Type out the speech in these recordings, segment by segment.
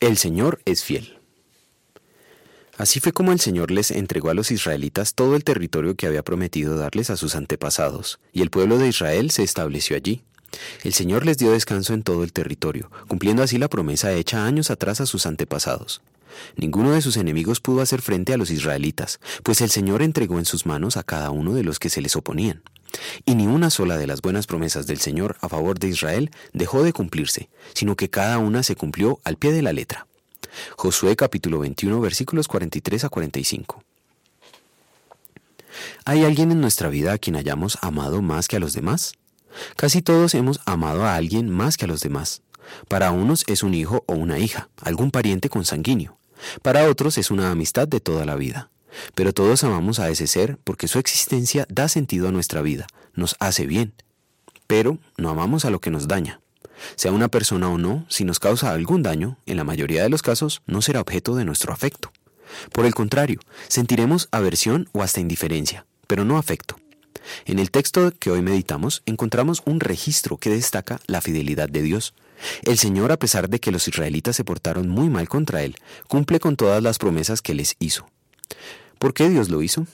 El Señor es fiel. Así fue como el Señor les entregó a los israelitas todo el territorio que había prometido darles a sus antepasados, y el pueblo de Israel se estableció allí. El Señor les dio descanso en todo el territorio, cumpliendo así la promesa hecha años atrás a sus antepasados. Ninguno de sus enemigos pudo hacer frente a los israelitas, pues el Señor entregó en sus manos a cada uno de los que se les oponían. Y ni una sola de las buenas promesas del Señor a favor de Israel dejó de cumplirse, sino que cada una se cumplió al pie de la letra. Josué capítulo 21 versículos 43 a 45. ¿Hay alguien en nuestra vida a quien hayamos amado más que a los demás? Casi todos hemos amado a alguien más que a los demás. Para unos es un hijo o una hija, algún pariente consanguíneo. Para otros es una amistad de toda la vida. Pero todos amamos a ese ser porque su existencia da sentido a nuestra vida, nos hace bien. Pero no amamos a lo que nos daña. Sea una persona o no, si nos causa algún daño, en la mayoría de los casos no será objeto de nuestro afecto. Por el contrario, sentiremos aversión o hasta indiferencia, pero no afecto. En el texto que hoy meditamos encontramos un registro que destaca la fidelidad de Dios. El Señor, a pesar de que los israelitas se portaron muy mal contra Él, cumple con todas las promesas que les hizo. ¿Por qué Dios lo hizo?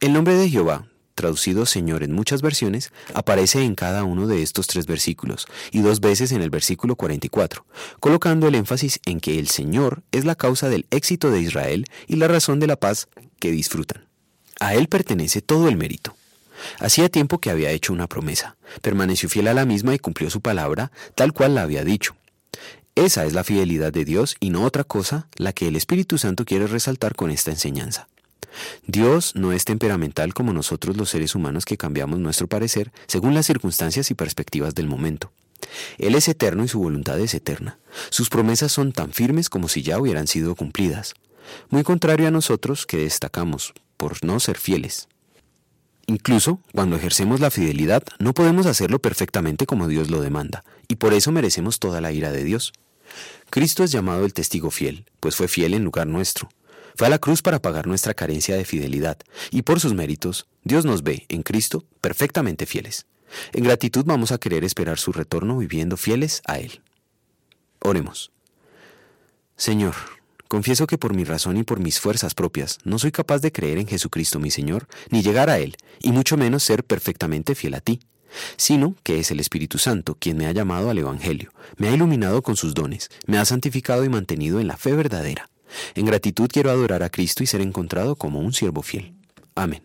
El nombre de Jehová, traducido Señor en muchas versiones, aparece en cada uno de estos tres versículos y dos veces en el versículo 44, colocando el énfasis en que el Señor es la causa del éxito de Israel y la razón de la paz que disfrutan. A Él pertenece todo el mérito. Hacía tiempo que había hecho una promesa, permaneció fiel a la misma y cumplió su palabra tal cual la había dicho. Esa es la fidelidad de Dios y no otra cosa la que el Espíritu Santo quiere resaltar con esta enseñanza. Dios no es temperamental como nosotros los seres humanos que cambiamos nuestro parecer según las circunstancias y perspectivas del momento. Él es eterno y su voluntad es eterna. Sus promesas son tan firmes como si ya hubieran sido cumplidas. Muy contrario a nosotros que destacamos por no ser fieles. Incluso cuando ejercemos la fidelidad no podemos hacerlo perfectamente como Dios lo demanda, y por eso merecemos toda la ira de Dios. Cristo es llamado el testigo fiel, pues fue fiel en lugar nuestro. Fue a la cruz para pagar nuestra carencia de fidelidad, y por sus méritos, Dios nos ve en Cristo perfectamente fieles. En gratitud vamos a querer esperar su retorno viviendo fieles a Él. Oremos. Señor, confieso que por mi razón y por mis fuerzas propias no soy capaz de creer en Jesucristo mi Señor, ni llegar a Él, y mucho menos ser perfectamente fiel a ti sino que es el Espíritu Santo quien me ha llamado al Evangelio, me ha iluminado con sus dones, me ha santificado y mantenido en la fe verdadera. En gratitud quiero adorar a Cristo y ser encontrado como un siervo fiel. Amén.